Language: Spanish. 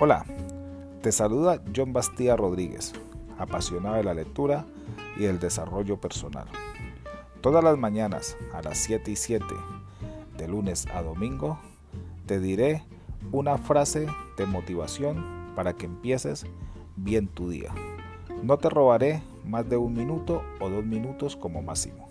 Hola, te saluda John Bastía Rodríguez, apasionado de la lectura y el desarrollo personal. Todas las mañanas a las 7 y 7, de lunes a domingo, te diré una frase de motivación para que empieces bien tu día. No te robaré más de un minuto o dos minutos como máximo.